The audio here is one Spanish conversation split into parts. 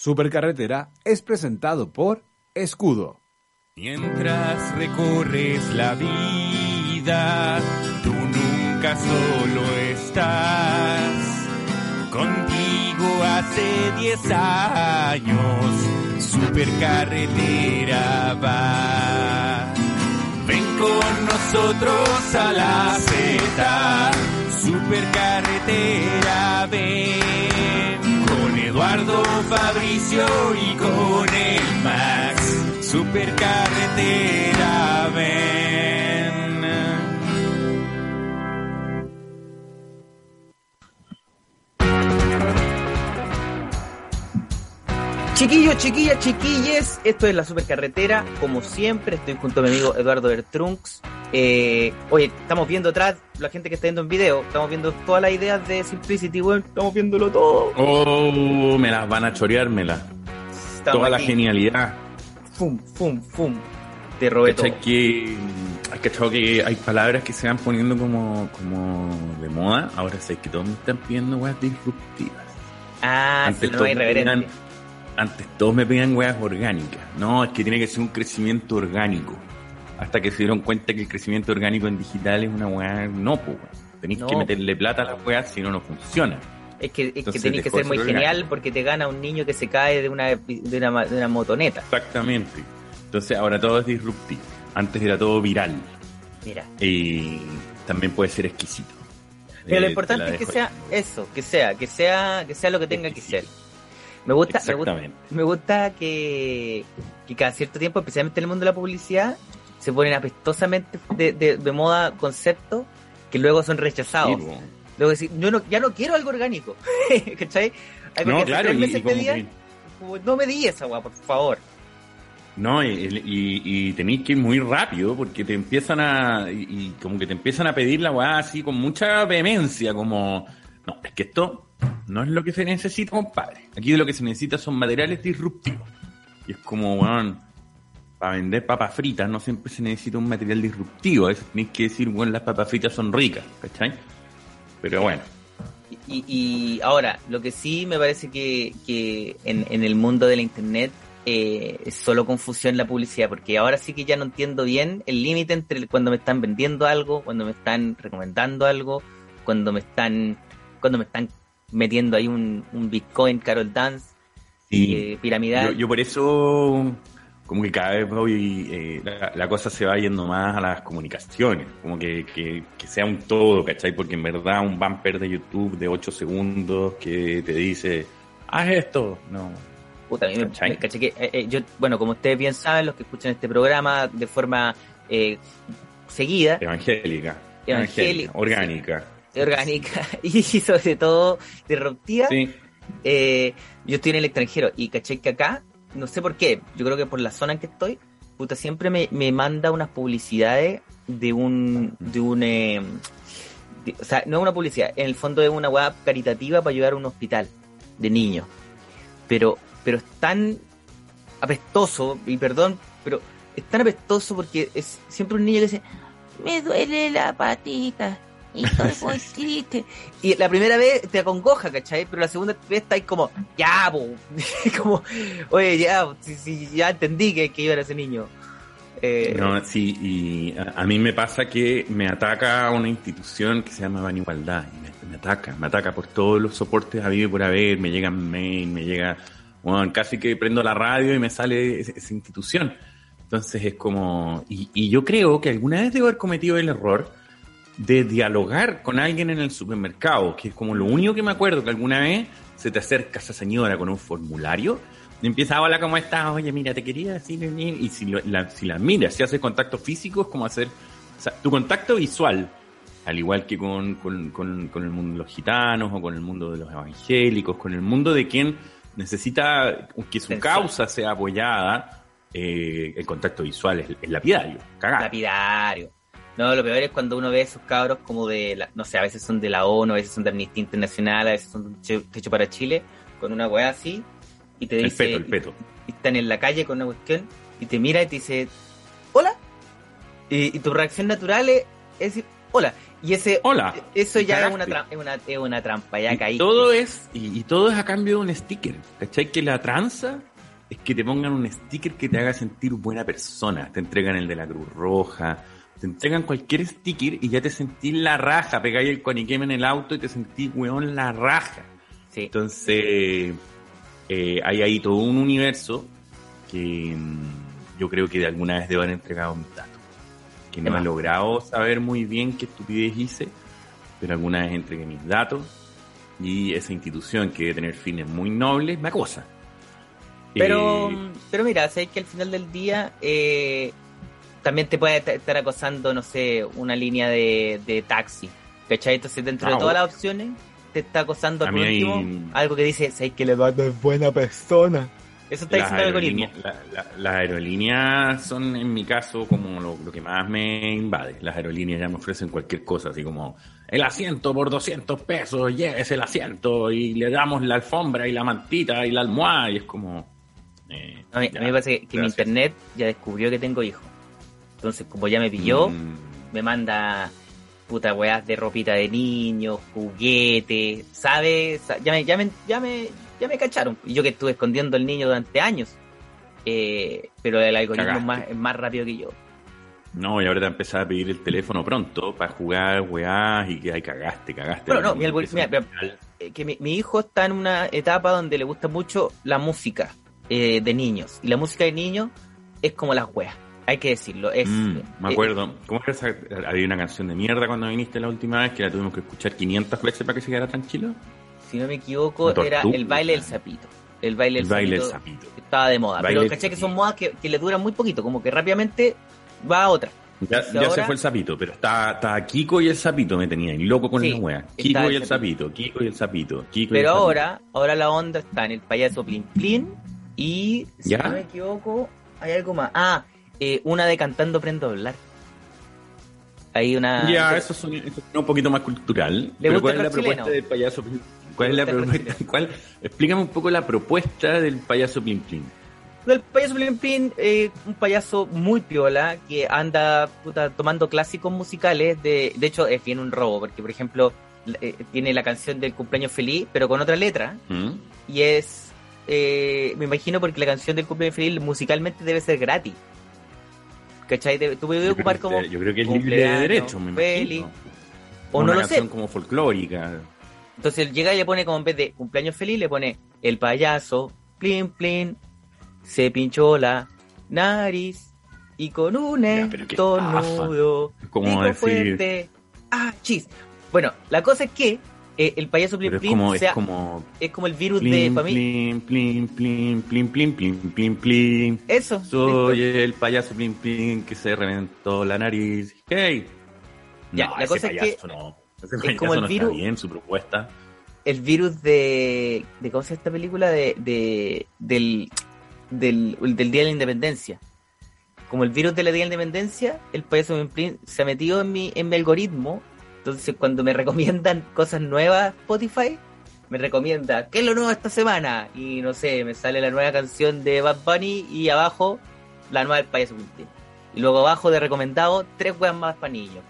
Supercarretera es presentado por Escudo. Mientras recorres la vida, tú nunca solo estás. Contigo hace 10 años, Supercarretera va. Ven con nosotros a la Z, Supercarretera ven. Eduardo Fabricio y con el Max, Supercarretera ven. Chiquillos, chiquillas, chiquilles, esto es la supercarretera. Como siempre, estoy junto a mi amigo Eduardo Bertrunks. Eh, oye, estamos viendo atrás, la gente que está viendo en video, estamos viendo todas las ideas de Simplicity, weón. Estamos viéndolo todo. Oh, me las van a choreármela. Estamos Toda la genialidad. Fum, fum, fum. Te robé todo. ¿Cachai que, hay cachado que hay palabras que se van poniendo como, como de moda. Ahora sé que todos me están pidiendo weas disruptivas. Ah, Antes sí, no todos me pedían- Antes todos me pedían weas orgánicas. No, es que tiene que ser un crecimiento orgánico. Hasta que se dieron cuenta que el crecimiento orgánico en digital es una wea no, weón. Tenéis No. que meterle plata a las weas, si no, no funciona. Es que, es que tenés que ser muy genial porque te gana un niño que se cae de una, de una, de una motoneta. Exactamente. Entonces ahora todo es disruptivo. Antes era todo viral. Mira. Y también puede ser exquisito. Pero lo Eh, importante te la es que sea eso, que sea, que sea, que sea lo que tenga que ser. Me gusta, me gusta, Exactamente. me gusta que, que cada cierto tiempo, especialmente en el mundo de la publicidad, se ponen apestosamente de, de, de moda conceptos que luego son rechazados. Sí. Luego decir, yo no, ya no quiero algo orgánico. ¿Cachai? Hay No, claro, y, que- no me di esa agua, por favor. No, y, y, y tenéis que ir muy rápido porque te empiezan a. Y, y como que te empiezan a pedir la weá así con mucha vehemencia, como. No, es que esto no es lo que se necesita, compadre. Aquí lo que se necesita son materiales disruptivos. Y es como, weón, para vender papas fritas no siempre se necesita un material disruptivo. A veces tenéis que decir, weón, las papas fritas son ricas, ¿cachai? Pero bueno, Y, y ahora, lo que sí me parece que, que en, en el mundo de la internet eh, es solo confusión la publicidad, porque ahora sí que ya no entiendo bien el límite entre cuando me están vendiendo algo, cuando me están recomendando algo, cuando me están, cuando me están metiendo ahí un, un Bitcoin Carol Dance, y eh, piramidal. yo, yo por eso como que cada vez voy, eh, la, la cosa se va yendo más a las comunicaciones, como que, que, que sea un todo, ¿cachai? Porque en verdad un bumper de YouTube de 8 segundos que te dice, haz esto, no. Puta, a mí me- me caché que, eh, eh, yo, bueno, como ustedes bien saben, los que escuchan este programa de forma eh, seguida, Evangélica, Evangélica, orgánica. orgánica. Y sobre todo disruptiva, Sí, eh, yo estoy en el extranjero y caché que acá, no sé por qué, yo creo que por la zona en que estoy, puta, siempre me, me manda unas publicidades de un, de un, eh, o sea, no es una publicidad, en el fondo es una web caritativa para ayudar a un hospital de niños, pero, pero es tan apestoso, y perdón, pero es tan apestoso porque es siempre un niño que dice, me duele la patita, y la primera vez te acongoja, ¿cachai? Pero la segunda vez estáis como, ya, po. como, oye, ya, si, si ya entendí que, que yo era ese niño. Eh, No, sí, y a, a mí me pasa que me ataca una institución que se llama Ban Igualdad, y me, me ataca, me ataca por todos los soportes a y por haber, me llegan mail, me llega, bueno, casi que prendo la radio y me sale esa, esa institución. Entonces es como, y, y yo creo que alguna vez debo haber cometido el error de dialogar con alguien en el supermercado, que es como lo único que me acuerdo que alguna vez se te acerca esa señora con un formulario y empieza, hola, ¿cómo estás? Oye, mira, te quería decir, y si, lo- la, si la miras, si haces contacto físico, es como hacer, o sea, tu contacto visual, al igual que con, con, con, con el mundo de los gitanos o con el mundo de los evangélicos, con el mundo de quien necesita que su causa sea apoyada, eh, el contacto visual es, es lapidario, cagado. lapidario. No, lo peor es cuando uno ve esos cabros como de, la- no sé, a veces son de la ONU, a veces son de Amnistía Internacional, a veces son de Techo para Chile, con una weá así, y te El dice, peto, el peto. y están en la calle con una cuestión, y te mira y te dice, hola, y, y tu reacción natural es, es decir, hola, Y ese, Hola. eso ya es una, es una, es una trampa, ya Y caí. todo es y, y todo es a cambio de un sticker. ¿Cachai? Que la tranza es que te pongan un sticker que te haga sentir buena persona. Te entregan el de la Cruz Roja, te entregan cualquier sticker y ya te sentís la raja. Pegáis el coniqueme en el auto y te sentís, weón, la raja. Sí. Entonces, eh, hay ahí todo un universo que mm, yo creo que de alguna vez debo haber entregado mis datos. Que no he logrado saber muy bien qué estupidez hice, pero alguna vez entregué mis datos y esa institución que debe tener fines muy nobles me acosa. Pero, Eh, pero mira, sabes que al final del día eh, también te puede estar acosando, no sé, una línea de, de taxi. ¿Cachai? Entonces, dentro Ah, de todas bueno. las opciones, te está acosando A por mí hay- último algo que dice, sabes que a dar buena persona. Eso está las diciendo el algoritmo. la- la- las aerolíneas son en mi caso como lo, lo que más me invade. Las aerolíneas ya me ofrecen cualquier cosa, así como el asiento por 200 pesos, llévese el asiento y le damos la alfombra y la mantita y la almohada y es como... eh, A mí, ya, a mí me parece que, que mi internet ya descubrió que tengo hijos. Entonces, como ya me pilló, Mm, me manda puta weas de ropita de niños, juguetes, ¿sabes? Sa- Ya me, ya, me, ya, me, ya me cacharon. Y yo que estuve escondiendo al niño durante años. Eh, pero el algoritmo es más, es más rápido que yo. No, y ahora te empezás a pedir el teléfono pronto para jugar, weás, y que ay, cagaste, cagaste. Bueno, no, Porque mi mira, Eh, que mi, mi hijo está en una etapa donde le gusta mucho la música eh, de niños. Y la música de niños es como las weas. Hay que decirlo. Es, Mm, me eh, acuerdo. ¿Cómo era esa? Había una canción de mierda cuando viniste la última vez que la tuvimos que escuchar 500 veces para que se quedara tranquilo. si no me equivoco, era el baile del sapito. El baile del El baile del sapito. sapito. estaba de moda. Baile Pero caché que son modas que, que le duran muy poquito, como que rápidamente va a otra. Ya, se fue el sapito, pero está, está Kiko y el sapito me tenían loco con Sí, la wea. Kiko y el sapito, Kiko y el sapito, Kiko y Pero el sapito. ahora, ahora la onda está en el payaso Plin Plin y, si ¿Ya? no me equivoco, hay algo más. Ah, eh, una de Cantando Prendo a Hablar. Hay una... Ya, eso es, un, eso es un poquito más cultural. ¿Le pero gusta ¿cuál es la propuesta chileno? del payaso Plin ¿Cuál es la propuesta? ¿Cuál? Explícame un poco la propuesta del payaso Plin Plin. El payaso Plin Plin, eh, un payaso muy piola que anda puta, tomando clásicos musicales. De, de hecho, es bien un robo, porque por ejemplo, eh, tiene la canción del cumpleaños feliz, pero con otra letra. ¿Mm? Y es, eh, me imagino, porque la canción del cumpleaños feliz musicalmente debe ser gratis. ¿Cachai? Tú puedes ocupar creo como. yo creo que es libre de derecho, me feliz. imagino. O Una no lo sé. como folclórica. Entonces él llega y le pone como en vez de cumpleaños feliz, le pone el payaso, plin plin, se pinchó la nariz y con un estornudo, Como decir- fuerte, ah, chis. Bueno, la cosa es que eh, el payaso plin Pero es plin como, o sea, es como es como el virus de familia. plin, plin, plin, plin, plin, plin, plin. Eso. Soy listo. el payaso plin plin que se reventó la nariz. Hey. Ya, no, la ese cosa es payaso que no. Ese es payaso como el no virus- está bien su propuesta. el virus de, de ¿cómo se esta película? De, de del, del, del Día de la Independencia. Como el virus de la Día de la Independencia, el payaso Plin se ha metido en mi, en mi algoritmo. Entonces, cuando me recomiendan cosas nuevas, Spotify, me recomienda, ¿qué es lo nuevo esta semana? Y no sé, me sale la nueva canción de Bad Bunny y abajo la nueva del payaso Plin. Y luego abajo de recomendado, tres weas más para niños.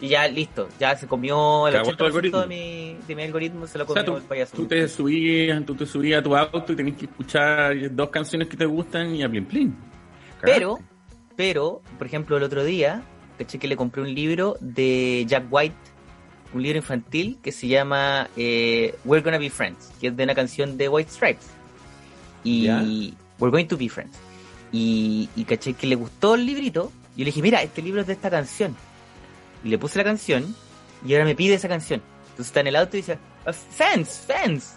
Y ya listo, ya se comió el Cagó tu 80% algoritmo. de mi, de mi algoritmo, se lo O comió sea, tú, el payaso. tú te subías, tú te subías a tu auto y tenías que escuchar dos canciones que te gustan y a plin plin. Pero, pero, por ejemplo, el otro día, caché que le compré un libro de Jack White, un libro infantil que se llama eh, We're Gonna Be Friends, que es de una canción de White Stripes. Y. We're Going to Be Friends. Y, y caché que le gustó el librito. Y yo le dije, mira, este libro es de esta canción. Y le puse la canción y ahora me pide esa canción. Entonces está en el auto y dice, "Ah, Fans, fans.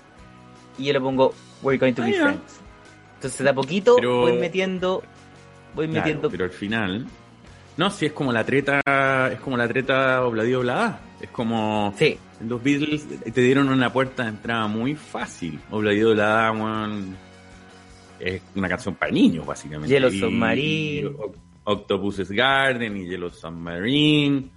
Y yo le pongo, We're Going to Be. Friends. Entonces de a poquito Pero- voy metiendo, voy Claro, metiendo pero al final. No, si es como la treta, es como la treta obladí oblada. Es como Sí, los Beatles te dieron una puerta de entrada muy fácil. Obladí oblada, weón, es una canción para niños, básicamente. Yellow Y- Submarine. y Octopus's Garden y Yellow Submarine.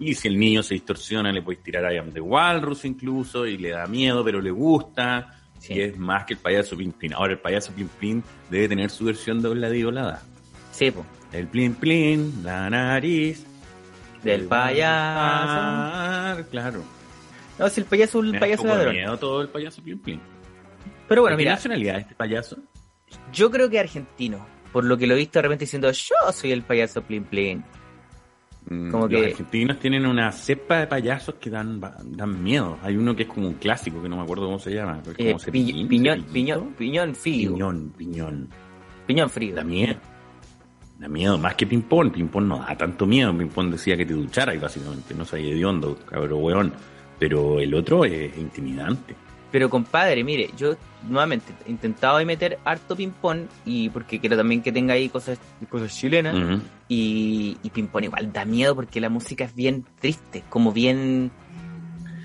Y si el niño se distorsiona, le puedes tirar I Am the Walrus incluso, y le da miedo, pero le gusta. Sí. Y es más que el payaso Plin. Ahora, el payaso Plin debe tener su versión de Obladí Oblada. sí, po. El plin plin, la nariz. Del payaso. Claro. No, si el payaso es Me payaso ladrón. miedo todo el payaso Plin Plin. Pero bueno, ¿De qué mira, nacionalidad es este payaso? yo creo que argentino. Por lo que lo he visto de repente diciendo, yo soy el payaso Plin Plin. Mm, Como los que- argentinos tienen una cepa de payasos que dan, dan miedo. Hay uno que es como un clásico, que no me acuerdo cómo se llama. pero es Eh, pi- piñón, piñón, piñón frío. Piñón, Piñón, piñón. frío. Da miedo. Da miedo, más que ping-pong. Ping-pong no da tanto miedo. Ping-pong decía que te duchara y básicamente no soy hediondo, cabrón, weón. Pero el otro es intimidante. Pero compadre, mire, yo nuevamente he intentado meter harto ping-pong y porque quiero también que tenga ahí cosas, cosas chilenas. Y, y ping-pong igual da miedo porque la música es bien triste, como bien...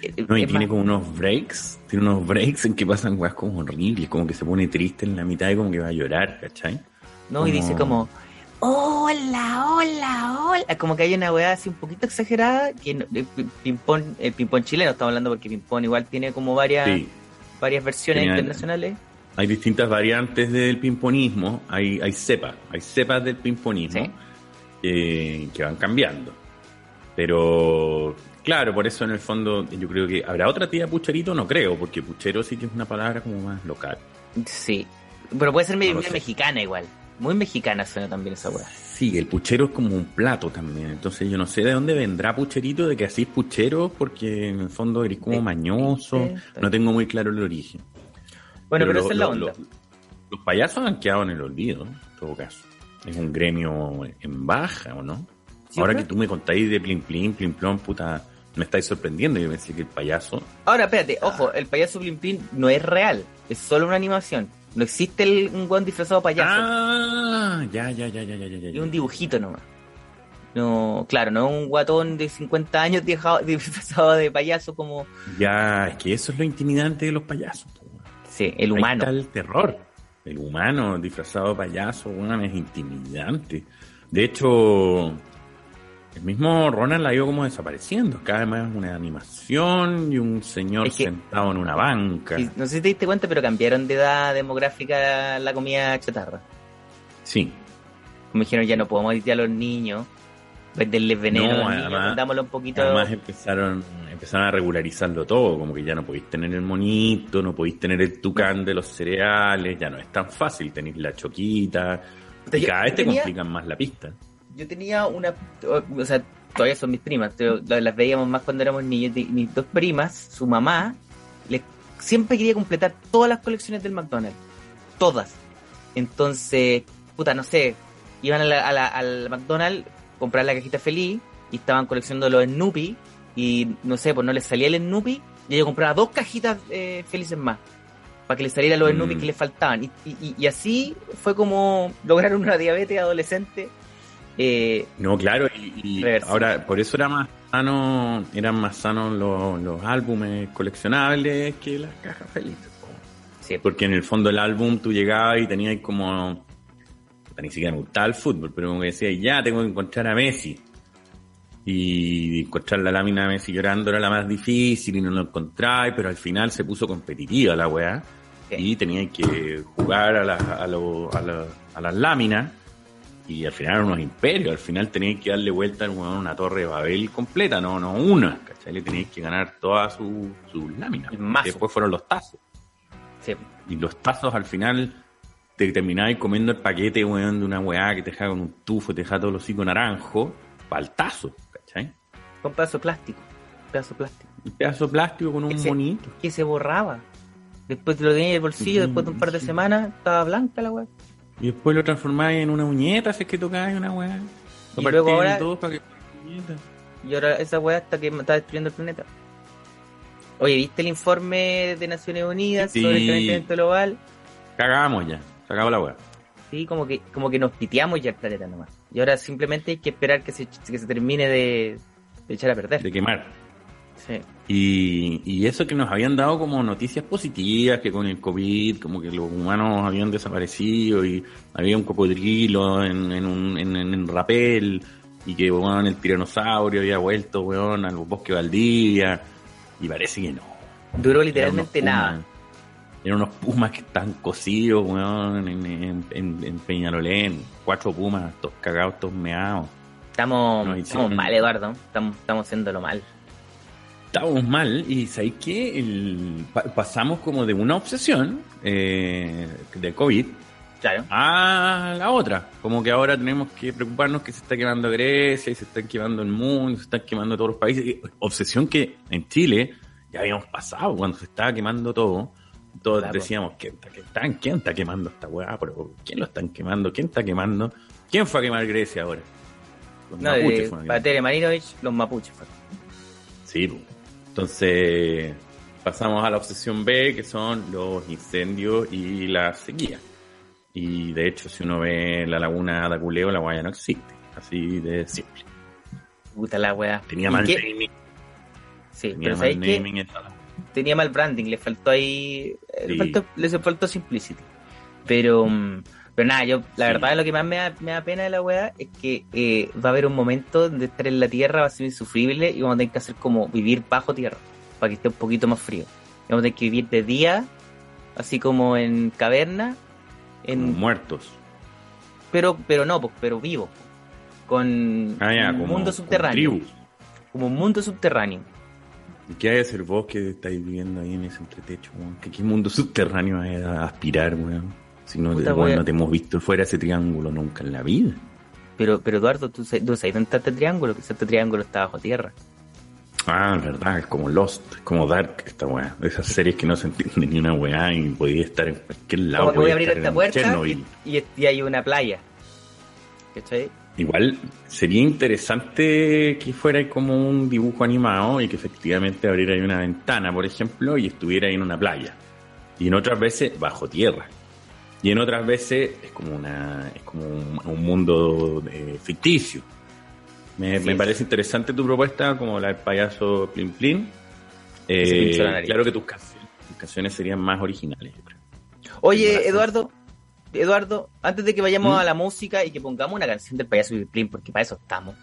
eh, No, y tiene más- como unos breaks, tiene unos breaks en que pasan weas como horribles, como que se pone triste en la mitad y como que va a llorar, ¿cachai? No, y dice como, hola, hola, hola. Como que hay una weá así un poquito exagerada. Que no- el ping-pong, el ping-pong chileno estamos hablando porque ping-pong igual tiene como varias, Sí, varias versiones Tenía- internacionales. hay distintas variantes del pimponismo, hay, hay cepas, hay cepas del pimponismo Sí. eh, que van cambiando. Pero claro, por eso en el fondo yo creo que habrá otra tía pucherito, no creo, porque puchero sí que es una palabra como más local. Sí. Pero puede ser medio mexicana igual. Muy mexicana suena también esa weá. Sí, el puchero es como un plato también, entonces yo no sé de dónde vendrá pucherito, de que así puchero, porque en el fondo eres como mañoso, no tengo muy claro el origen. Bueno, pero, lo- esa es la onda. lo- los payasos han quedado en el olvido, en todo caso. Es un gremio en baja, ¿o no? Sí, Ahora que tú me contáis de Plin Plin, Plin Plon, puta, me estáis sorprendiendo. Yo pensé que el payaso... Ahora, espérate, ojo, el payaso Plin Plin no es real, es solo una animación. No existe el, un guan disfrazado de payaso. Ah, ya, ya, ya, ya, ya, ya. Es un dibujito nomás. No, claro, no es un guatón de 50 años dejado- disfrazado de payaso como... Ya, es que eso es lo intimidante de los payasos. weón. Sí, el Ahí humano. está el terror. El humano disfrazado de payaso, weón, es intimidante. De hecho, el mismo Ronald la ido como desapareciendo. Cada vez más una animación y un señor Es que- sentado en una banca. Y no sé si te diste cuenta, pero cambiaron de edad demográfica la comida chatarra. Sí, Como dijeron, ya no podemos ir a los niños, venderles veneno No, a los niños, además- vendámoslo un poquito... Además empezaron, empezaron a regularizarlo todo, como que ya no podéis tener el monito, no podéis tener el tucán de los cereales, ya no es tan fácil, tenéis la choquita, y cada vez te tenía- complican más la pista. Yo tenía una, o sea, todavía son mis primas, pero las veíamos más cuando éramos niños. Mis dos primas, su mamá, le, siempre quería completar todas las colecciones del McDonald's. Todas. Entonces, puta, no sé, iban a la- a la- al McDonald's, comprar la cajita feliz y estaban coleccionando los Snoopy y no sé, pues no les salía el Snoopy y ella compraba dos cajitas eh, felices más para que les saliera los Mm. Snoopy que les faltaban. Y, y- y así fue como lograron una diabetes adolescente. Eh, No, claro, y, ahora por eso era más sano, eran más sanos los, los álbumes coleccionables que las cajas felices. sí, Porque en el fondo el álbum tú llegabas y tenías como ni siquiera me gustaba el fútbol, pero como que decías, ya tengo que encontrar a Messi. Y encontrar la lámina de Messi llorando era la más difícil y no lo encontráis, pero al final se puso competitiva la weá. Sí. Y tenías que jugar a, la- a, lo- a la- a las láminas. Y al final eran unos imperios, al final tenías que darle vuelta a una torre de Babel completa, no, no una, ¿cachai? Le tenías que ganar todas sus sus láminas. Después fueron los tazos. sí. Y los tazos al final te terminabas comiendo el paquete, weón, de una weá que te deja con un tufo, te deja todo el hocico naranjo, para el tazo, ¿cachai? Con pedazo plástico. Pedazo plástico. Un pedazo plástico con un monito. Que se borraba. Después te lo tenías en el bolsillo, Sí, después de un par de sí. semanas, estaba blanca la weá. Y después lo transformáis en una uñeta, si es que tocáis una weá. Lo Y luego ahora- dos para que. Y ahora esa weá hasta que está destruyendo el planeta. Oye, ¿viste el informe de Naciones Unidas Sí. sobre el calentamiento global? Cagamos ya, se acabó la weá. Sí, como que, como que nos piteamos ya el planeta nomás. Y ahora simplemente hay que esperar que se, que se termine de, de echar a perder. De quemar. Sí. Y, y eso que nos habían dado como noticias positivas, que con el COVID, como que los humanos habían desaparecido y había un cocodrilo en, en un en, rapel y que weón, el tiranosaurio había vuelto weón, al bosque Valdivia y parece que no. Duró literalmente nada. pumas- Eran unos pumas que están cocidos, weón, en, en, Peñalolén. Cuatro pumas, todos cagados, todos meados. Estamos, No, estamos mal, Eduardo. Estamos, estamos haciéndolo mal. Estábamos mal y ¿sabéis? El- pa- pasamos como de una obsesión eh, de COVID Claro. a la otra. Como que ahora tenemos que preocuparnos que se está quemando Grecia y se está quemando el mundo, se están quemando todos los países. Obsesión que en Chile ya habíamos pasado cuando se estaba quemando todo. Todos Claro. decíamos, ¿quién está, quién está- quién está quemando esta weá? Pero, ¿Quién lo están quemando? ¿Quién está quemando? ¿Quién fue a quemar Grecia ahora? Los No, mapuches de fueron a quemar. Los mapuches. fue. Sí. Entonces pasamos a la obsesión B, que son los incendios y la sequía. Y de hecho, si uno ve la laguna de Aculeo, la guaya no existe. Así de simple. Puta la weá. Tenía ¿Y mal qué? naming. Sí, Tenía pero mal tenía mal branding, le faltó ahí, eh, le Sí. faltó, le faltó simplicity. Pero, mm, pero nada, yo, la Sí. verdad, lo que más me da, me da pena de la weá es que eh, va a haber un momento donde estar en la tierra va a ser insufrible y vamos a tener que hacer como vivir bajo tierra, para que esté un poquito más frío. Y vamos a tener que vivir de día, así como en caverna, como en, muertos. pero, pero no, pues, pero vivo, con Ah, ya, un como, mundo subterráneo, como un mundo subterráneo. ¿Y qué hay de hacer vos que estáis viviendo ahí en ese entretecho, weón? ¿Qué, qué mundo subterráneo hay a aspirar, weón? Si no, Puta, weón. no te hemos visto fuera ese triángulo nunca en la vida. Pero, pero Eduardo, tú, sabes- tú sabes dónde está este triángulo, que este triángulo está bajo tierra. Ah, verdad, es como Lost, es como Dark esta weá. Esas series que no se entiende ni una weá y podía estar en cualquier lado. Voy a abrir esta puerta y, y, y hay una playa. ¿Cachai? Igual sería interesante que fuera como un dibujo animado y que efectivamente abriera ahí una ventana, por ejemplo, y estuviera ahí en una playa. Y en otras veces bajo tierra. Y en otras veces es como una es como un, un mundo eh, ficticio. Me, Sí. me parece interesante tu propuesta, como la del payaso Plin Plin. Eh, claro que tus canciones, tus canciones serían más originales, yo creo. Oye. Eduardo, Eduardo, antes de que vayamos ¿Mm? a la música y que pongamos una canción del payaso Plin, porque para eso estamos.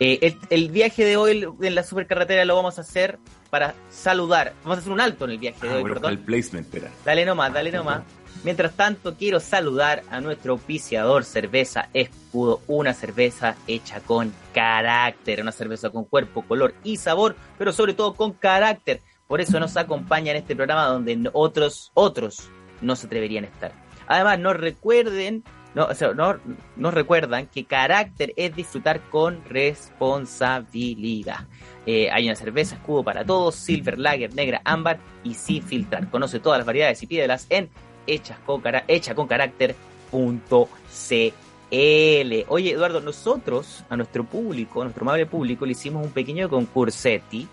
eh, el, el viaje de hoy en la supercarretera lo vamos a hacer para saludar. Vamos a hacer un alto en el viaje de Ah, hoy, bueno, perdón. el placement, espera. Dale nomás, dale nomás. Mientras tanto, quiero saludar a nuestro auspiciador Cerveza Escudo, una cerveza hecha con carácter, una cerveza con cuerpo, color y sabor, pero sobre todo con carácter. Por eso nos acompaña en este programa donde otros, otros no se atreverían a estar. Además, nos recuerden, no, no, nos recuerdan que carácter es disfrutar con responsabilidad. Eh, hay una cerveza escudo para todos, silver, lager, negra, ámbar y sin filtrar. Conoce todas las variedades y pídelas en hechas con, cara- hechaconcaracter.cl. Oye, Eduardo, nosotros, a nuestro público, a nuestro amable público, le hicimos un pequeño concursetti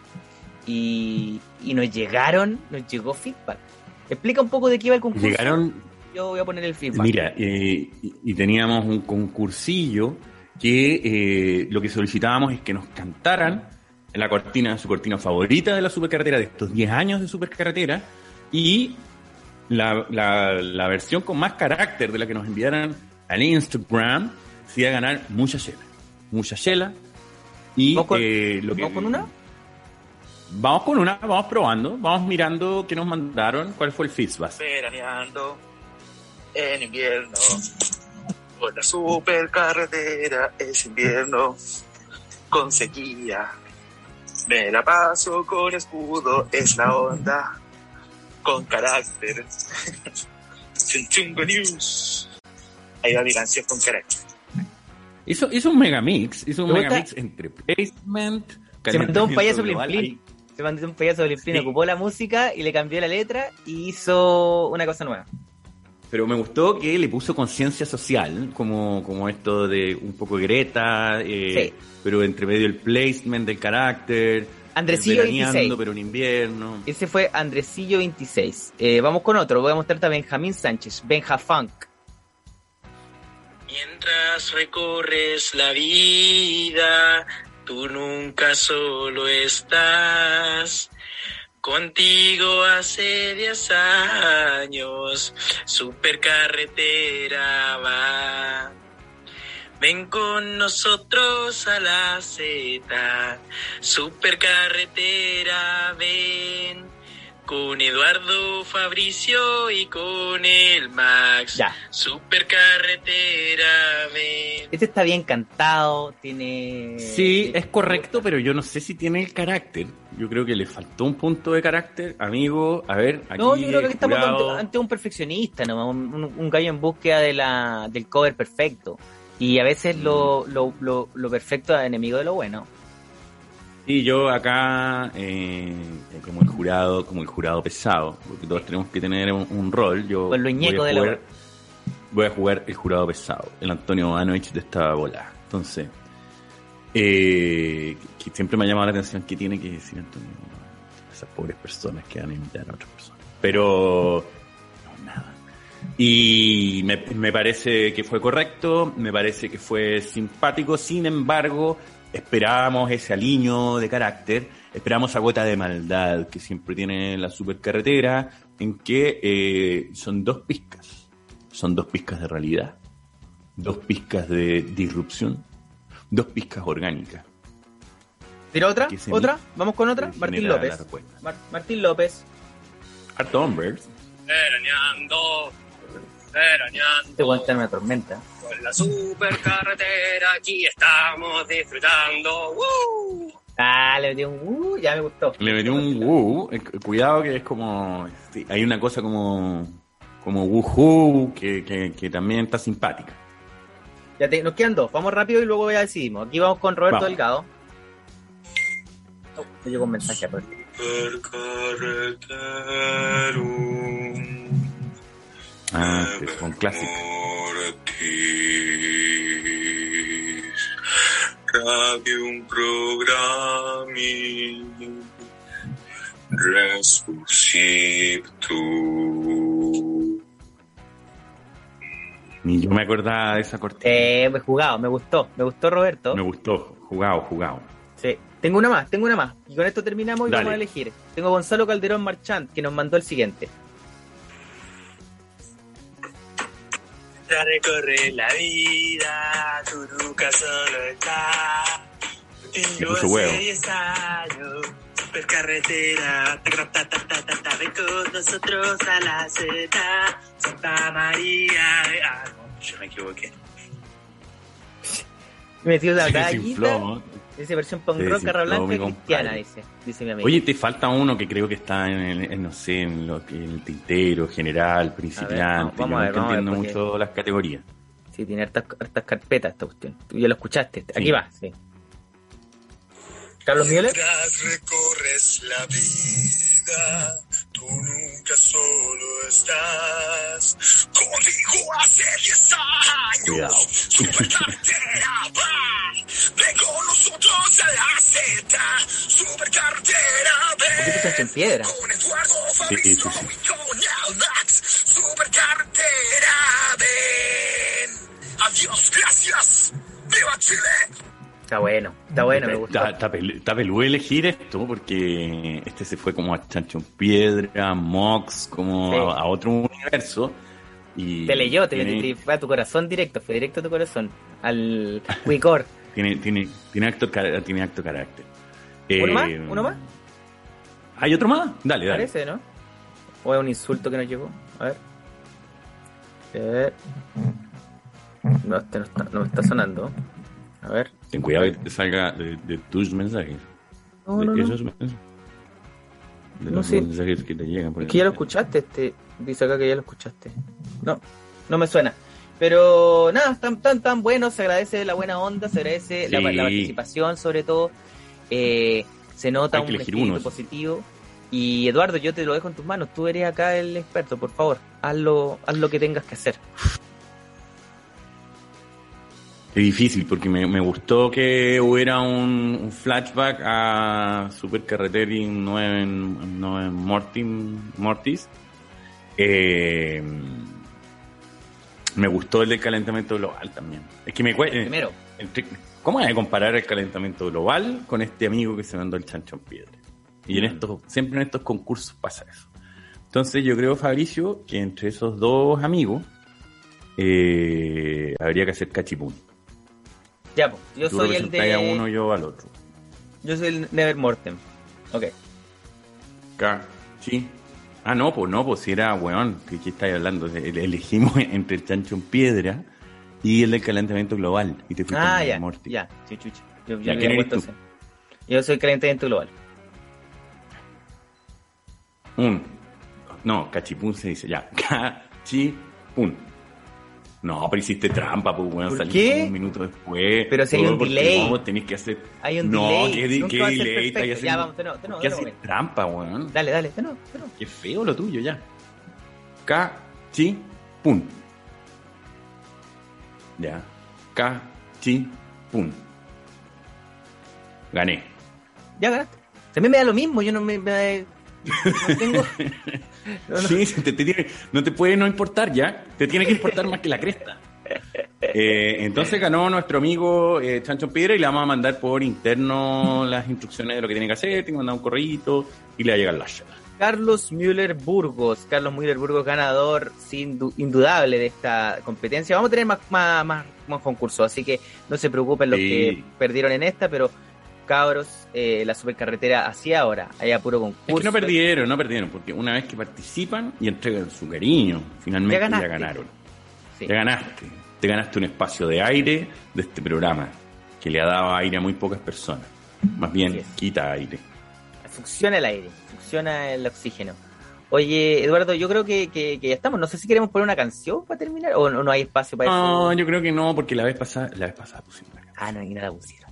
y, y nos llegaron, nos llegó feedback. Explica un poco de qué iba el concurso. Llegaron Yo voy a poner el feedback. Mira, eh, y, y teníamos un concursillo que eh, lo que solicitábamos es que nos cantaran en la cortina, su cortina favorita de la supercarretera, de estos 10 años de supercarretera, y la, la, la versión con más carácter de la que nos enviaran al Instagram se iba a ganar mucha chela. Mucha chela. Y ¿Vamos con- eh, lo que, ¿Vamos con una? Vamos con una, vamos probando, vamos mirando qué nos mandaron, cuál fue el feedback. veraneando en invierno. Por la supercarretera es invierno con sequía. Me la paso con escudo, es la onda con carácter. Chunchungo News. Ahí va mi canción con carácter. Hizo, hizo un megamix, hizo un megamix entre placement, Se mandó un payaso Plin. Se mandó un payaso Plin, Sí. ocupó la música y le cambió la letra y hizo una cosa nueva. Pero me gustó que le puso conciencia social, como, como esto de un poco Greta, eh, Sí. pero entre medio el placement del carácter, Andresillo veraneando, 26. pero en invierno. Ese fue Andresillo 26. Eh, vamos con otro. Voy a mostrarte a Benjamín Sánchez, Benja Funk. Mientras recorres la vida, tú nunca solo estás. Contigo hace 10 años, supercarretera va. Ven con nosotros a la Z, supercarretera, ven. con Eduardo Fabricio y con el Max. Ya. Supercarretera, ven. Este está bien cantado, tiene... Sí, es correcto, pero yo no sé si tiene el carácter. Yo creo que le faltó un punto de carácter, amigo. A ver, aquí No, yo creo que estamos ante, ante un perfeccionista, ¿no? Un, un- un gallo en búsqueda de la, del cover perfecto. Y a veces lo, lo, lo, lo perfecto es enemigo de lo bueno. Sí, yo acá, eh, como el jurado, como el jurado pesado, porque todos tenemos que tener un, un rol. Yo Con lo voy a de la jugar- Voy a jugar el jurado pesado, el Antonio Ivanovich de esta bola. Entonces, eh, que siempre me ha llamado la atención qué tiene que decir Antonio. Esas pobres personas que van a imitar a otras personas. Pero, no, nada. Y me, me parece que fue correcto, me parece que fue simpático, sin embargo, esperábamos ese aliño de carácter, esperábamos esa gota de maldad que siempre tiene la supercarretera, en que eh, son dos pizcas, son dos pizcas de realidad, dos pizcas de disrupción, dos pizcas orgánicas. ¿Tira otra? ¿Otra? ¿Vamos con otra? Martín López. Mar- Martín López. Harto hombres. Veraneando, veraneando. Este weón está en una tormenta. Con la supercarretera aquí estamos disfrutando. ¡Woo! Ah, le metí un... Uh, ya me gustó. Le metió un woo. eh, Cuidado que es como. sí, hay una cosa como. Como woohoo que, que, que también está simpática. Ya te- nos quedan dos. Vamos rápido y luego ya decidimos. Aquí vamos con Roberto Vamos. Delgado. Oh, me llegó un mensaje a. Ah, es un clásico. Radio un programa Resuscito. Ni yo me acordaba de esa cortina. Eh, me jugado, me gustó. Me gustó Roberto. Me gustó. Jugado, jugado. Sí. Tengo una más, tengo una más. Y con esto terminamos y Dale. vamos a elegir. Tengo Gonzalo Calderón Marchant, que nos mandó el siguiente. Ya recorre la vida, tú nunca solo estás. Le puso huevo. hace 10 años, supercarretera, ta, ta, ta, ta, ta, ta, ven con nosotros a la Z, Santa María. Ah, no, yo me equivoqué. Me metió la gallita. ¿No? Dice versión punk rock, carra blanca y cristiana, dice. Dice mi amigo. Oye, te falta uno que creo que está en, el- en, no sé, en, lo, que- en el tintero, general, principiante. vamos Yo a ver, nunca vamos a ver, entiendo porque- mucho las categorías. Sí, tiene hartas, hartas carpetas esta cuestión. Tú ya lo escuchaste. Aquí Sí. va, sí. Carlos. Mientras recorres la vida, tú nunca solo estás. Contigo hace 10 años. Cuidado. Supercarretera, va. Ven con nosotros a la Z. Supercarretera, ¿Por qué te ven. echaste en piedra? Con Eduardo Sí, Fabricio sí, sí. y con el Max. Supercarretera, ven. Adiós, gracias. ¡Viva Chile! Está bueno, está bueno, me gustó. Está, está pelu- está peludo elegir esto porque este se fue como a Chancho en Piedra, Mox, como Sí. a, a otro universo. Y Te leyó, te, tiene, te- fue a tu corazón directo, fue directo a tu corazón. Al Wicor. tiene, tiene, tiene acto, tiene acto carácter. ¿Uno Eh, más? ¿Uno más? ¿Hay otro más? Dale, dale. Parece, ¿no? ¿O es un insulto que nos llegó? A ver. Eh, No, este no está, no me está sonando. A ver. Ten cuidado que te salga de, de tus mensajes. No, de no, no. esos mensajes. De los sé. mensajes que te llegan. por Es que ya lo escuchaste, este. Dice acá que ya lo escuchaste. No, no me suena. Pero nada, están tan, tan buenos, se agradece la buena onda, se agradece la, Sí. la participación sobre todo. Eh, se nota un espíritu unos. positivo. Y Eduardo, yo te lo dejo en tus manos. Tú eres acá el experto, por favor. Haz lo, haz lo que tengas que hacer. Es difícil porque me, me gustó que hubiera un, un flashback a Super Carreteri 9 en, 9 en Mortin, Mortis. Eh, me gustó el del calentamiento global también. Es que me cuesta. Primero, ¿Cómo hay que comparar el calentamiento global con este amigo que se mandó el chancho en piedra? Y en estos, siempre en estos concursos pasa eso. Entonces yo creo, Fabricio, que entre esos dos amigos eh, habría que hacer cachipún. Ya, pues, yo Tú soy el a de. uno, yo al otro. Yo soy el Nevermortem. Ok. Sí. Ah, no, pues no, pues si era, weón, ¿qué, qué estáis hablando? El- Elegimos entre el chancho en piedra y el del calentamiento global. Y te fuiste Ah, ya, Morty. ya, sí, chucha. Yo, yo ese. Yo soy calentamiento global. Un. No, cachipún se dice, ya. Cachipún. No, pero hiciste trampa, pues, weón. ¿Por qué? un minuto después. Pero si hay un delay. No, tenés que hacer. Hay un no, delay. qué, Nunca qué va a ser delay. perfecto. estáis Ya, haciendo- vamos, nuevo, ¿Qué haces trampa, weón? Dale, dale, de nuevo. Qué feo lo tuyo, ya. Cachipún. Ya. Cachipún. Gané. Ya ganaste. También me da lo mismo, yo no me... me- no tengo... no, no. Sí, te, te tiene- no te puede no importar ya, te tiene que importar más que la cresta. Eh, entonces ganó nuestro amigo eh, Chancho Piedra y le vamos a mandar por interno las instrucciones de lo que tiene que hacer, tiene que mandar un correo y le va a llegar la chela. Carlos Müller Burgos. Carlos Müller Burgos, ganador sin du- indudable de esta competencia. Vamos a tener más, más, más, más concursos, así que no se preocupen los Sí. que perdieron en esta, pero cabros, eh, la supercarretera hacia ahora, haya puro concurso. Es que no perdieron, no perdieron, porque una vez que participan y entregan su cariño, finalmente Ya ganaron. Sí. Ya ganaste. Te ganaste un espacio de aire de este programa, que le ha dado aire a muy pocas personas. Más bien, quita aire. Funciona el aire, funciona el oxígeno. Oye, Eduardo, yo creo que, que, que ya estamos. No sé si queremos poner una canción para terminar o no, no hay espacio para No, eso. yo creo que no, porque la vez pasada, la vez pasada pusimos la canción Ah, no, y no la pusieron.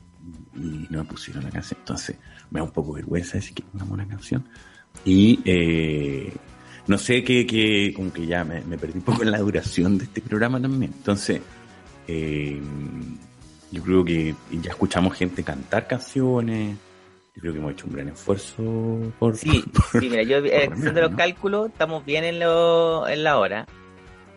Y no pusieron la canción. Entonces, me da un poco vergüenza decir que pongamos una canción. Y eh, no sé que, que como que ya me, me perdí un poco en la duración de este programa también. Entonces, eh, yo creo que ya escuchamos gente cantar canciones. Yo creo que hemos hecho un gran esfuerzo por, Sí, por- sí, mira, yo por eh, lo haciendo los ¿no? cálculos, estamos bien en, lo, en la hora.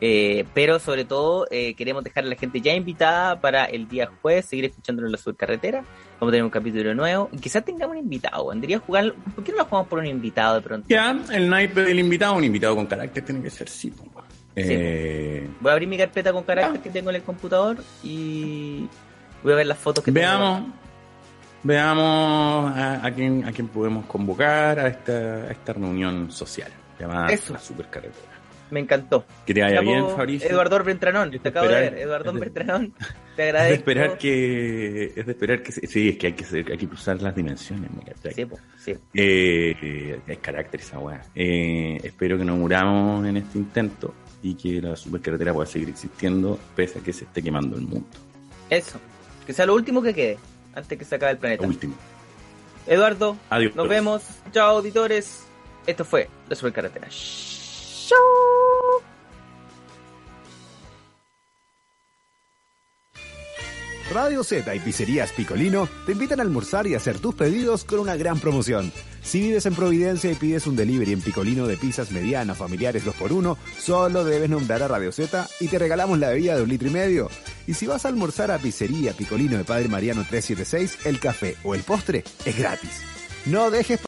Eh, pero sobre todo eh, queremos dejar a la gente ya invitada para el día jueves, seguir escuchándonos en la subcarretera. Vamos a tener un capítulo nuevo. Y quizás tengamos un invitado. Vendría a jugar. ¿Por qué no lo jugamos por un invitado de pronto? Ya, el naipe del invitado, un invitado con carácter tiene que ser, sí. Eh, Voy a abrir mi carpeta con carácter que tengo en el computador y voy a ver las fotos que tengo. Veamos, veamos a, a quién a quién podemos convocar a esta, a esta reunión social llamada Eso. la supercarretera. Me encantó. Que te vaya bien, Fabricio. Eduardo Beltranón, Es te de acabo de esperar- ver. Eduardo de- te Es de agradezco. esperar que es de esperar que se- sí es que hay que ser- hay que cruzar las dimensiones ¿me cachai? Sí, po, sí. Eh, eh, es carácter esa weá eh, espero que no muramos en este intento y que la supercarretera pueda seguir existiendo pese a que se esté quemando el mundo Eso. Que sea lo último que quede antes que se acabe el planeta. último Eduardo, adiós nos vemos. Chao, auditores. Esto fue La Supercarretera. Chao. Radio Z y Pizzerías Picolino te invitan a almorzar y hacer tus pedidos con una gran promoción. Si vives en Providencia y pides un delivery en Picolino de pizzas medianas, familiares 2x1, solo debes nombrar a Radio Z y te regalamos la bebida de un litro y medio. Y si vas a almorzar a Pizzería Picolino de Padre Mariano 376, el café o el postre es gratis. No dejes